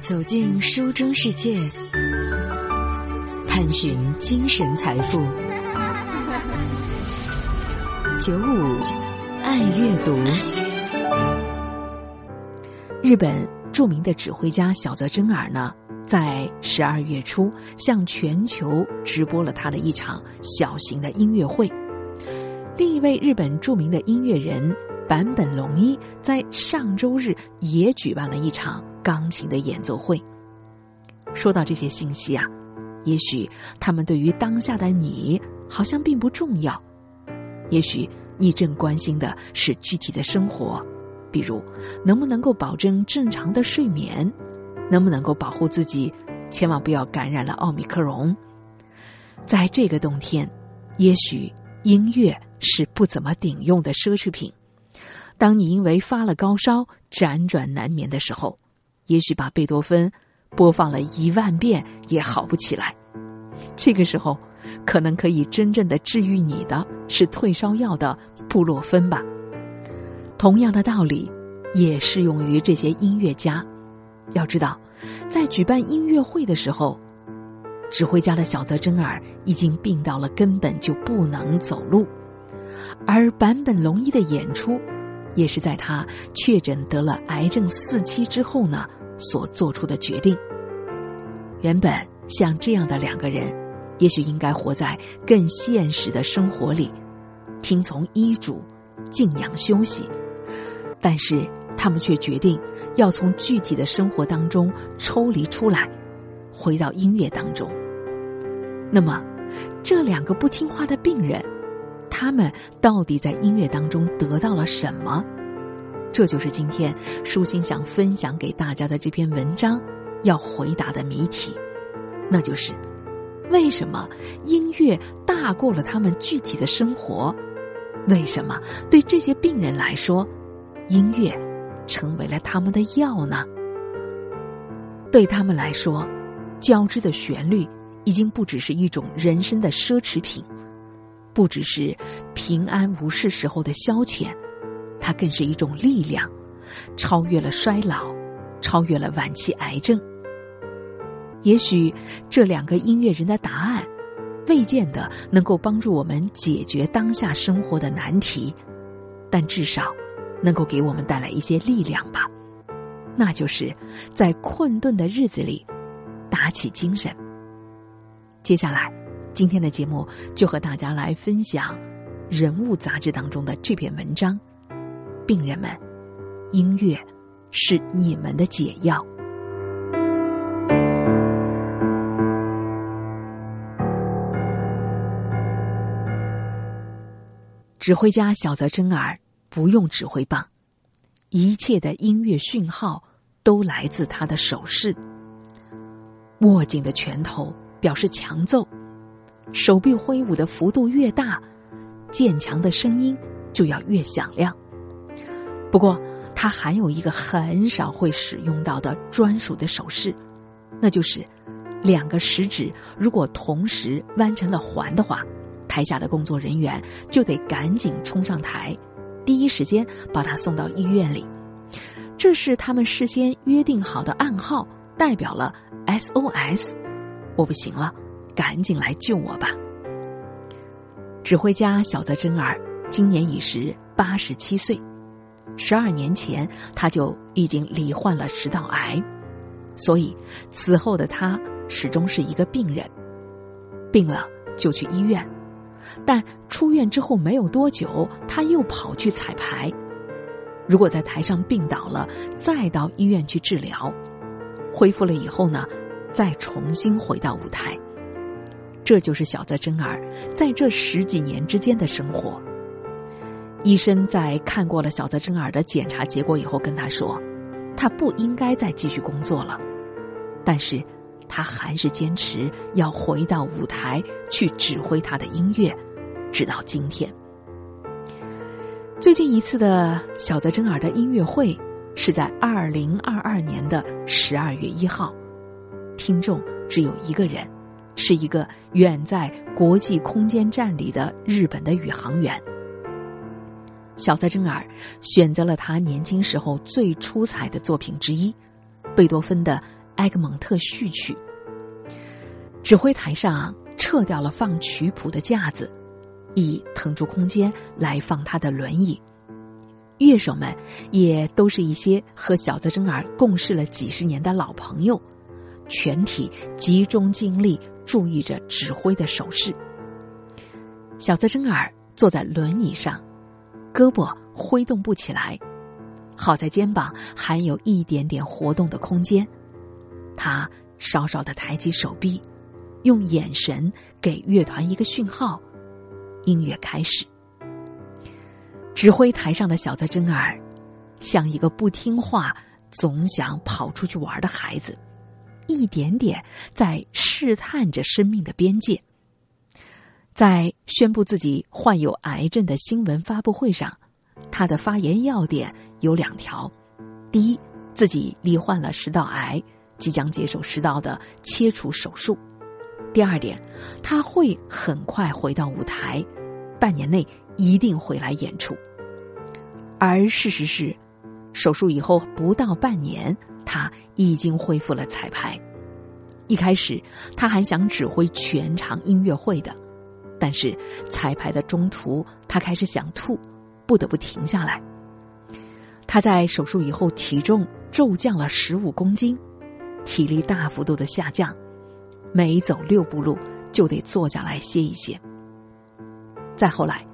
走进书中世界，探寻精神财富。九五爱阅读。日本著名的指挥家小泽征尔呢，在十二月初向全球直播了他的一场小型的音乐会。另一位日本著名的音乐人坂本龙一在上周日也举办了一场钢琴的演奏会。说到这些信息啊，也许他们对于当下的你好像并不重要，也许你正关心的是具体的生活，比如能不能够保证正常的睡眠，能不能够保护自己，千万不要感染了奥密克戎。在这个冬天，也许音乐是不怎么顶用的奢侈品。当你因为发了高烧辗转难眠的时候，也许把贝多芬。播放了一万遍也好不起来，这个时候，可能可以真正的治愈你的是退烧药的布洛芬吧。同样的道理，也适用于这些音乐家。要知道，在举办音乐会的时候，指挥家的小泽征尔已经病到了根本就不能走路，而坂本龙一的演出，也是在他确诊得了癌症四期之后呢。所做出的决定。原本像这样的两个人，也许应该活在更现实的生活里，听从医嘱，静养休息。但是他们却决定要从具体的生活当中抽离出来，回到音乐当中。那么，这两个不听话的病人，他们到底在音乐当中得到了什么？这就是今天舒心想分享给大家的这篇文章要回答的谜题，那就是为什么音乐大过了他们具体的生活？为什么对这些病人来说，音乐成为了他们的药呢？对他们来说，交织的旋律已经不只是一种人生的奢侈品，不只是平安无事时候的消遣。它更是一种力量，超越了衰老，超越了晚期癌症。也许这两个音乐人的答案，未见得能够帮助我们解决当下生活的难题，但至少能够给我们带来一些力量吧。那就是在困顿的日子里打起精神。接下来，今天的节目就和大家来分享《人物》杂志当中的这篇文章。病人们，音乐是你们的解药。指挥家小泽征尔不用指挥棒，一切的音乐讯号都来自他的手势。握紧的拳头表示强奏，手臂挥舞的幅度越大，渐强的声音就要越响亮。不过，他还有一个很少会使用到的专属的手势，那就是两个食指如果同时弯成了环的话，台下的工作人员就得赶紧冲上台，第一时间把他送到医院里。这是他们事先约定好的暗号，代表了 SOS。我不行了，赶紧来救我吧！指挥家小泽征尔今年已是八十七岁。十二年前，他就已经罹患了食道癌，所以此后的他始终是一个病人。病了就去医院，但出院之后没有多久，他又跑去彩排。如果在台上病倒了，再到医院去治疗，恢复了以后呢，再重新回到舞台。这就是小泽征尔在这十几年之间的生活。医生在看过了小泽征尔的检查结果以后，跟他说，他不应该再继续工作了，但是，他还是坚持要回到舞台去指挥他的音乐，直到今天。最近一次的小泽征尔的音乐会是在二零二二年的十二月一号，听众只有一个人，是一个远在国际空间站里的日本的宇航员。小泽征尔选择了他年轻时候最出彩的作品之一——贝多芬的《埃格蒙特序曲。指挥台上撤掉了放曲谱的架子，以腾出空间来放他的轮椅。乐手们也都是一些和小泽征尔共事了几十年的老朋友，全体集中精力注意着指挥的手势。小泽征尔坐在轮椅上，胳膊挥动不起来，好在肩膀还有一点点活动的空间。他稍稍的抬起手臂，用眼神给乐团一个讯号，音乐开始。指挥台上的小泽征尔，像一个不听话、总想跑出去玩的孩子，一点点在试探着生命的边界。在宣布自己患有癌症的新闻发布会上，他的发言要点有两条：第一，自己罹患了食道癌，即将接受食道的切除手术；第二点，他会很快回到舞台，半年内。一定会来演出，而事实是，手术以后不到半年，他已经恢复了彩排。一开始，他还想指挥全场音乐会的，但是彩排的中途，他开始想吐，不得不停下来。他在手术以后体重骤降了十五公斤，体力大幅度的下降，每走六步路就得坐下来歇一歇。再后来。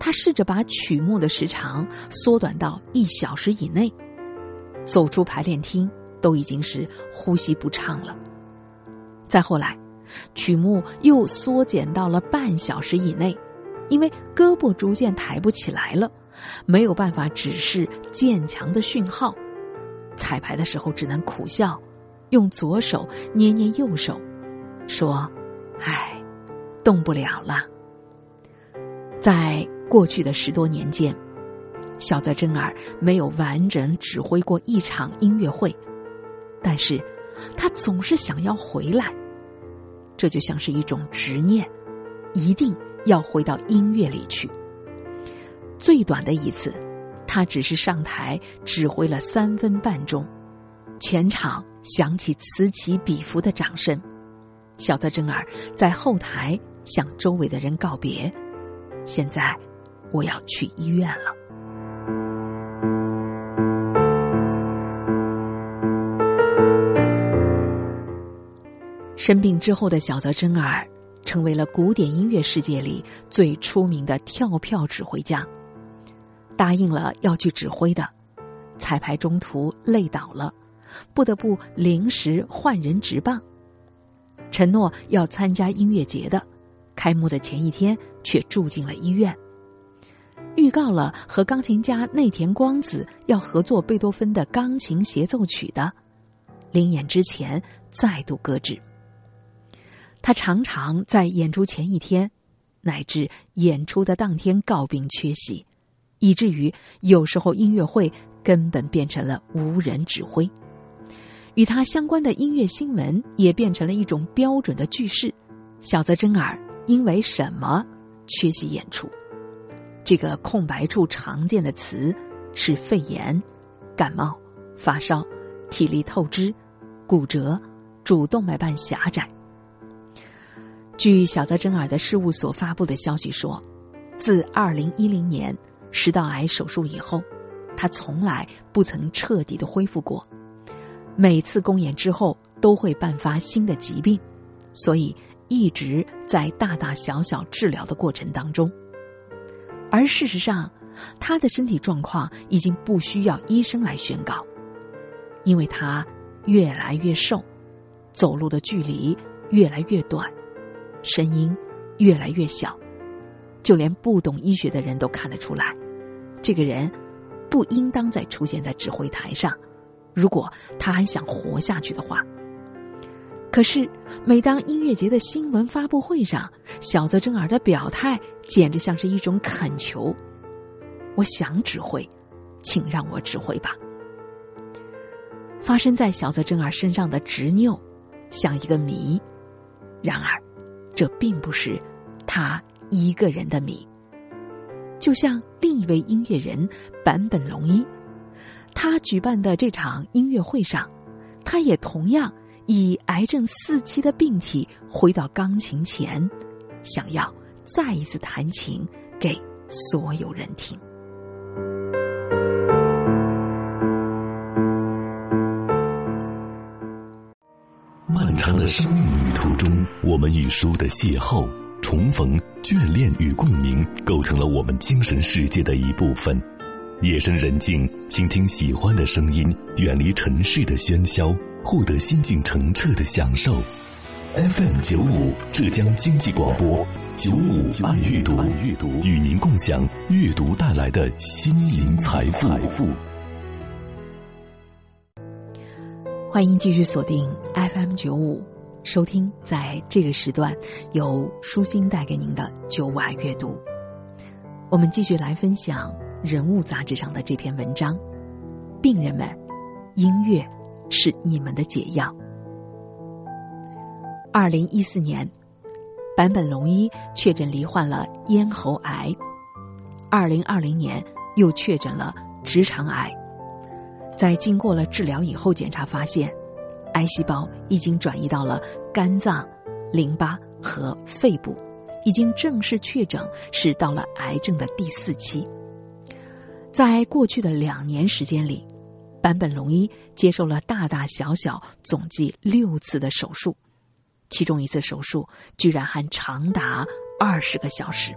他试着把曲目的时长缩短到一小时以内，走出排练厅都已经是呼吸不畅了。再后来，曲目又缩减到了半小时以内，因为胳膊逐渐抬不起来了，没有办法指示渐强的讯号。彩排的时候只能苦笑，用左手捏捏右手，说：“唉，动不了了。”在。过去的十多年间，小泽征尔没有完整指挥过一场音乐会，但是，他总是想要回来，这就像是一种执念，一定要回到音乐里去。最短的一次，他只是上台指挥了三分半钟，全场响起此起彼伏的掌声。小泽征尔在后台向周围的人告别，现在。我要去医院了。生病之后的小泽征尔，成为了古典音乐世界里最出名的跳票指挥家。答应了要去指挥的，彩排中途累倒了，不得不临时换人执棒。承诺要参加音乐节的，开幕的前一天却住进了医院。预告了和钢琴家内田光子要合作贝多芬的钢琴协奏曲的，临演之前再度搁置。他常常在演出前一天，乃至演出的当天告病缺席，以至于有时候音乐会根本变成了无人指挥。与他相关的音乐新闻也变成了一种标准的句式：小泽征尔因为什么缺席演出？这个空白处常见的词是肺炎、感冒、发烧、体力透支、骨折、主动脉瓣狭窄。据小泽征尔的事务所发布的消息说，自二零一零年食道癌手术以后，他从来不曾彻底的恢复过。每次公演之后都会伴发新的疾病，所以一直在大大小小治疗的过程当中。而事实上，他的身体状况已经不需要医生来宣告，因为他越来越瘦，走路的距离越来越短，声音越来越小，就连不懂医学的人都看得出来，这个人不应当再出现在指挥台上，如果他还想活下去的话。可是，每当音乐节的新闻发布会上，小泽征尔的表态简直像是一种恳求：“我想指挥，请让我指挥吧。”发生在小泽征尔身上的执拗，像一个谜。然而，这并不是他一个人的谜。就像另一位音乐人坂本龙一，他举办的这场音乐会上，他也同样。以癌症四期的病体回到钢琴前，想要再一次弹琴给所有人听。长的生命旅途中，我们与书的邂逅、重逢、眷恋与共鸣，构成了我们精神世界的一部分。夜深人静，倾听喜欢的声音，远离尘世的喧嚣，获得心境澄澈的享受。FM 九五浙江经济广播九五爱阅读，与您共享阅读带来的心灵财富。欢迎继续锁定 FM 九五，收听在这个时段由舒心带给您的九五爱阅读。我们继续来分享《人物》杂志上的这篇文章：病人们，音乐是你们的解药。二零一四年，坂本龙一确诊罹患了咽喉癌；二零二零年又确诊了直肠癌。在经过了治疗以后，检查发现，癌细胞已经转移到了肝脏、淋巴和肺部，已经正式确诊是到了癌症的第四期。在过去的两年时间里，坂本龙一接受了大大小小总计六次的手术，其中一次手术居然还长达二十个小时。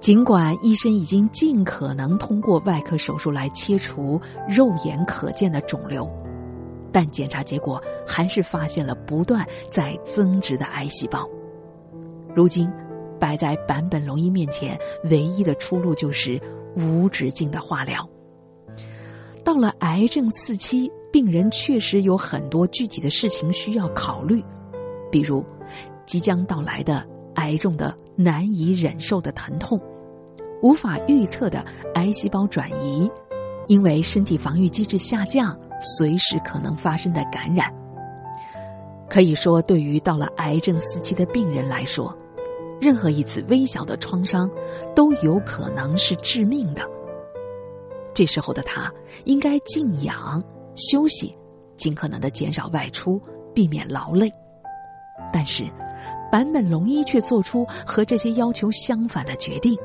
尽管医生已经尽可能通过外科手术来切除肉眼可见的肿瘤，但检查结果还是发现了不断在增殖的癌细胞。如今，摆在坂本龙一面前唯一的出路就是无止境的化疗。到了癌症四期，病人确实有很多具体的事情需要考虑，比如即将到来的癌症的难以忍受的疼痛。无法预测的癌细胞转移，因为身体防御机制下降，随时可能发生的感染。可以说，对于到了癌症四期的病人来说，任何一次微小的创伤都有可能是致命的。这时候的他应该静养、休息，尽可能的减少外出，避免劳累。但是，坂本龙一却做出和这些要求相反的决定。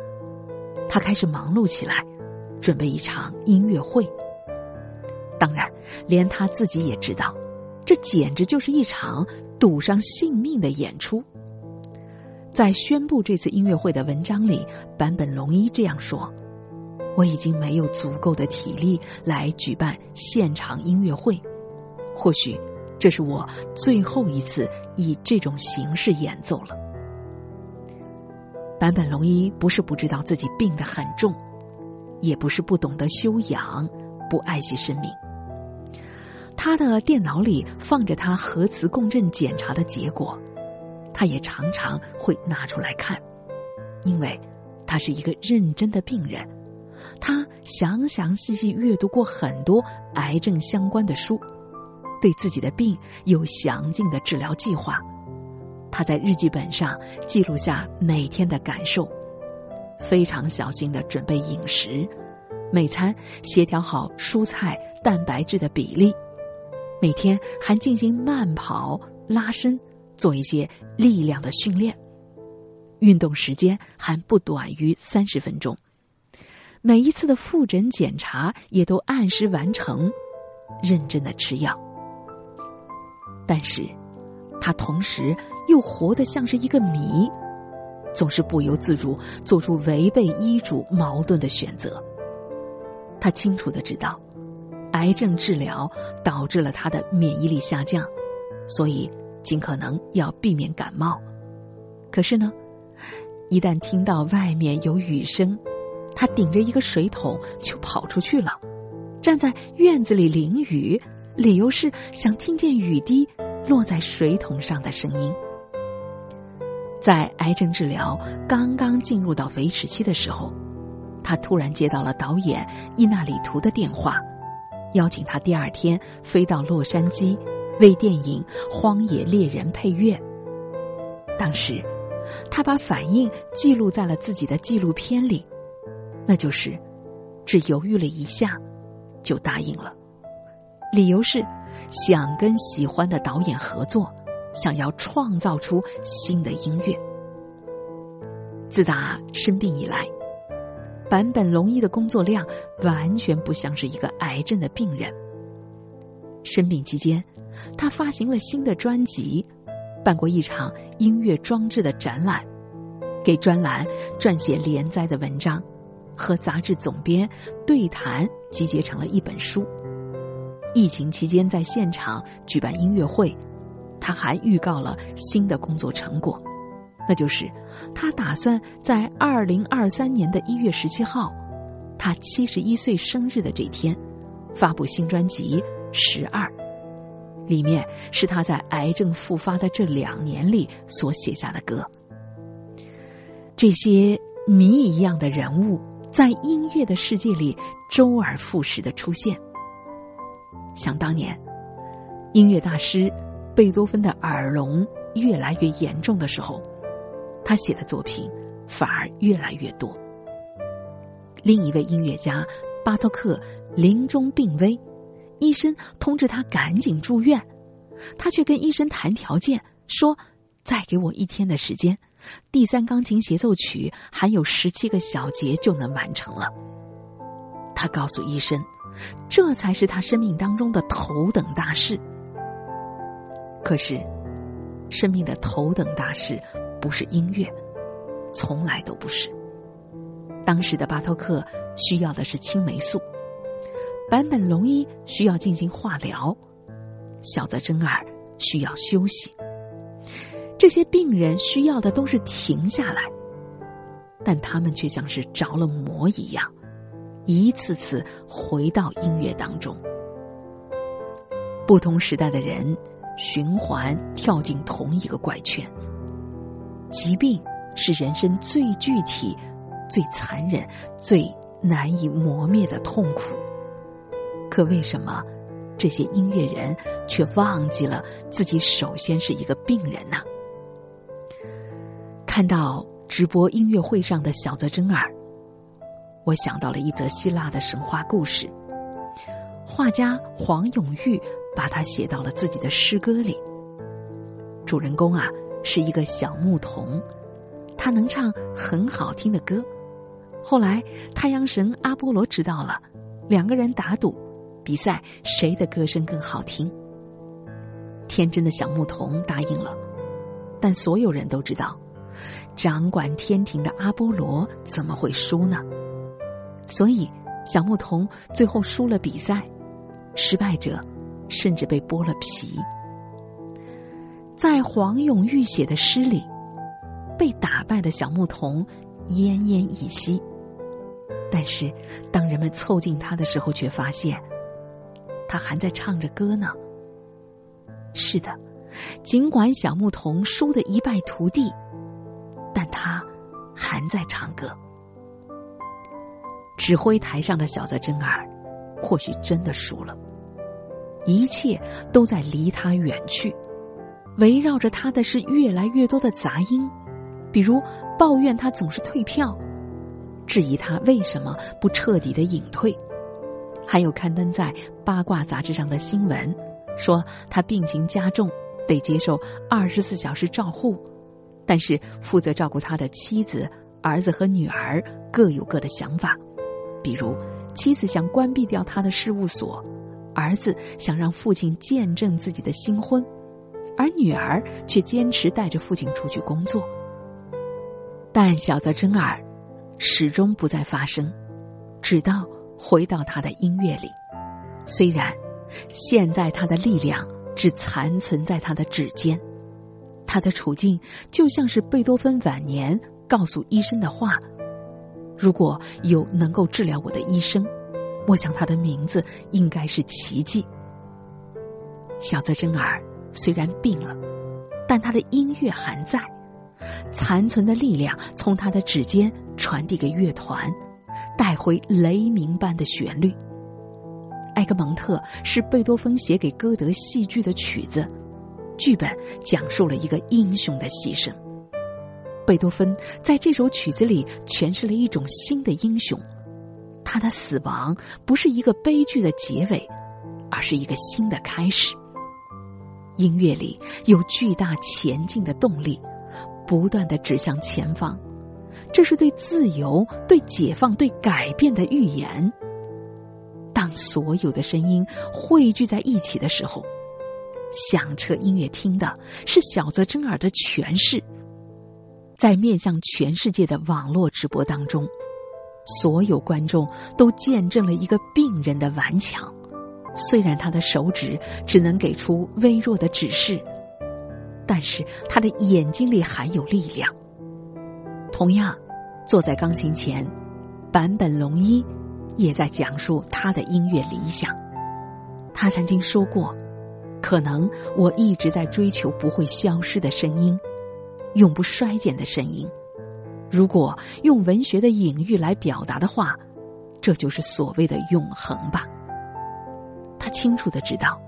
他开始忙碌起来，准备一场音乐会。当然，连他自己也知道，这简直就是一场赌上性命的演出。在宣布这次音乐会的文章里，坂本龙一这样说：“我已经没有足够的体力来举办现场音乐会，或许这是我最后一次以这种形式演奏了。”坂本龙一不是不知道自己病得很重，也不是不懂得修养，不爱惜生命。他的电脑里放着他核磁共振检查的结果，他也常常会拿出来看，因为他是一个认真的病人。他详详细细阅读过很多癌症相关的书，对自己的病有详尽的治疗计划。他在日记本上记录下每天的感受，非常小心的准备饮食，每餐协调好蔬菜、蛋白质的比例，每天还进行慢跑、拉伸，做一些力量的训练，运动时间还不短于三十分钟，每一次的复诊检查也都按时完成，认真的吃药，但是。他同时又活得像是一个谜，总是不由自主做出违背医嘱、矛盾的选择。他清楚的知道，癌症治疗导致了他的免疫力下降，所以尽可能要避免感冒。可是呢，一旦听到外面有雨声，他顶着一个水桶就跑出去了，站在院子里淋雨，理由是想听见雨滴。落在水桶上的声音。在癌症治疗刚刚进入到维持期的时候，他突然接到了导演伊纳里图的电话，邀请他第二天飞到洛杉矶为电影《荒野猎人》配乐。当时，他把反应记录在了自己的纪录片里，那就是只犹豫了一下，就答应了，理由是。想跟喜欢的导演合作，想要创造出新的音乐。自打生病以来，坂本龙一的工作量完全不像是一个癌症的病人。生病期间，他发行了新的专辑，办过一场音乐装置的展览，给专栏撰写连载的文章，和杂志总编对谈，集结成了一本书。疫情期间在现场举办音乐会，他还预告了新的工作成果。那就是，他打算在二零二三年的一月十七号，他七十一岁生日的这天，发布新专辑《十二》，里面是他在癌症复发的这两年里所写下的歌。这些谜一样的人物在音乐的世界里周而复始的出现。想当年，音乐大师贝多芬的耳聋越来越严重的时候。他写的作品反而越来越多。另一位音乐家巴托克临终病危，医生通知他赶紧住院，他却跟医生谈条件，说：“再给我一天的时间，第三钢琴协奏曲还有十七个小节就能完成了。”他告诉医生，这才是他生命当中的头等大事。可是，生命的头等大事。不是音乐，从来都不是。当时的巴托克需要的是青霉素，坂本龙一需要进行化疗，小泽征尔需要休息。这些病人需要的都是停下来，但他们却像是着了魔一样，一次次回到音乐当中。不同时代的人循环跳进同一个怪圈。疾病是人生最具体、最残忍、最难以磨灭的痛苦。可为什么这些音乐人却忘记了自己首先是一个病人呢？看到直播音乐会上的小泽征尔，我想到了一则希腊的神话故事。画家黄永玉把它写到了自己的诗歌里。主人公啊。是一个小牧童，他能唱很好听的歌。后来，太阳神阿波罗知道了，两个人打赌，比赛谁的歌声更好听。天真的小牧童答应了，但所有人都知道，掌管天庭的阿波罗怎么会输呢？所以，小牧童最后输了比赛，失败者甚至被剥了皮。在黄永玉写的诗里，被打败的小牧童奄奄一息。但是，当人们凑近他的时候，却发现他还在唱着歌呢。是的，尽管小牧童输得一败涂地，但他还在唱歌。指挥台上的小泽征尔，或许真的输了。一切都在离他远去。围绕着他的是越来越多的杂音，比如抱怨他总是退票，质疑他为什么不彻底的隐退，还有刊登在八卦杂志上的新闻，说他病情加重，得接受二十四小时照护，但是负责照顾他的妻子、儿子和女儿各有各的想法，比如妻子想关闭掉他的事务所，儿子想让父亲见证自己的新婚。而女儿却坚持带着父亲出去工作，但小泽征尔始终不再发声，直到回到他的音乐里。虽然现在他的力量只残存在他的指尖，他的处境就像是贝多芬晚年告诉医生的话：“如果有能够治疗我的医生，我想他的名字应该是奇迹。”小泽征尔。虽然病了，但他的音乐还在，残存的力量从他的指尖传递给乐团，带回雷鸣般的旋律。埃格蒙特是贝多芬写给歌德戏剧的曲子，剧本讲述了一个英雄的牺牲。贝多芬在这首曲子里诠释了一种新的英雄，他的死亡不是一个悲剧的结尾，而是一个新的开始。音乐里有巨大前进的动力，不断的指向前方。这是对自由、对解放、对改变的预言。当所有的声音汇聚在一起的时候，响彻音乐厅的是小泽征尔的诠释。在面向全世界的网络直播当中，所有观众都见证了一个病人的顽强。虽然他的手指只能给出微弱的指示，但是他的眼睛里含有力量。同样，坐在钢琴前，坂本龙一也在讲述他的音乐理想。他曾经说过：“可能我一直在追求不会消失的声音，永不衰减的声音。如果用文学的隐喻来表达的话，这就是所谓的永恒吧。”他清楚的知道，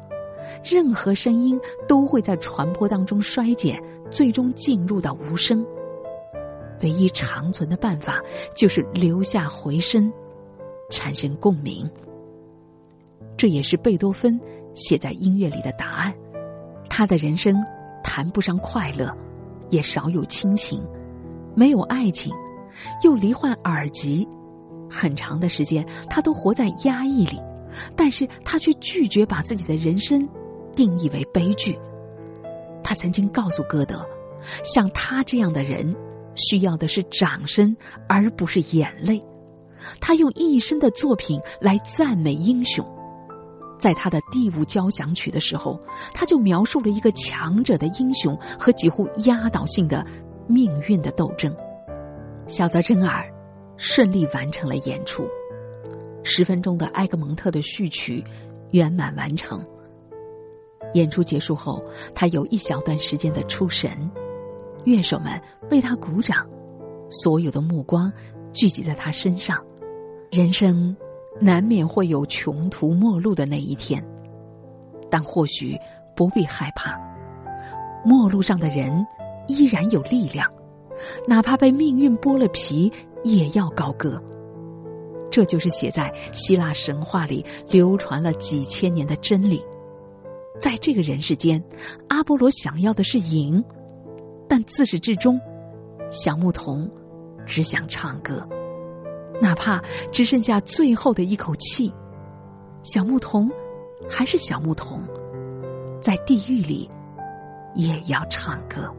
任何声音都会在传播当中衰减，最终进入到无声。唯一长存的办法，就是留下回声，产生共鸣。这也是贝多芬写在音乐里的答案。他的人生谈不上快乐，也少有亲情，没有爱情，又罹患耳疾，很长的时间他都活在压抑里。但是他却拒绝把自己的人生定义为悲剧。他曾经告诉歌德，像他这样的人，需要的是掌声，而不是眼泪。他用一生的作品来赞美英雄。在他的《第五交响曲》的时候，他就描述了一个强者的英雄和几乎压倒性的命运的斗争。小泽征尔顺利完成了演出。十分钟的埃格蒙特的序曲圆满完成。演出结束后，他有一小段时间的出神，乐手们为他鼓掌，所有的目光聚集在他身上。人生难免会有穷途末路的那一天，但或许不必害怕，末路上的人依然有力量，哪怕被命运剥了皮，也要高歌。这就是写在希腊神话里流传了几千年的真理。在这个人世间，阿波罗想要的是赢，但自始至终，小牧童只想唱歌，哪怕只剩下最后的一口气，小牧童还是小牧童，在地狱里也要唱歌。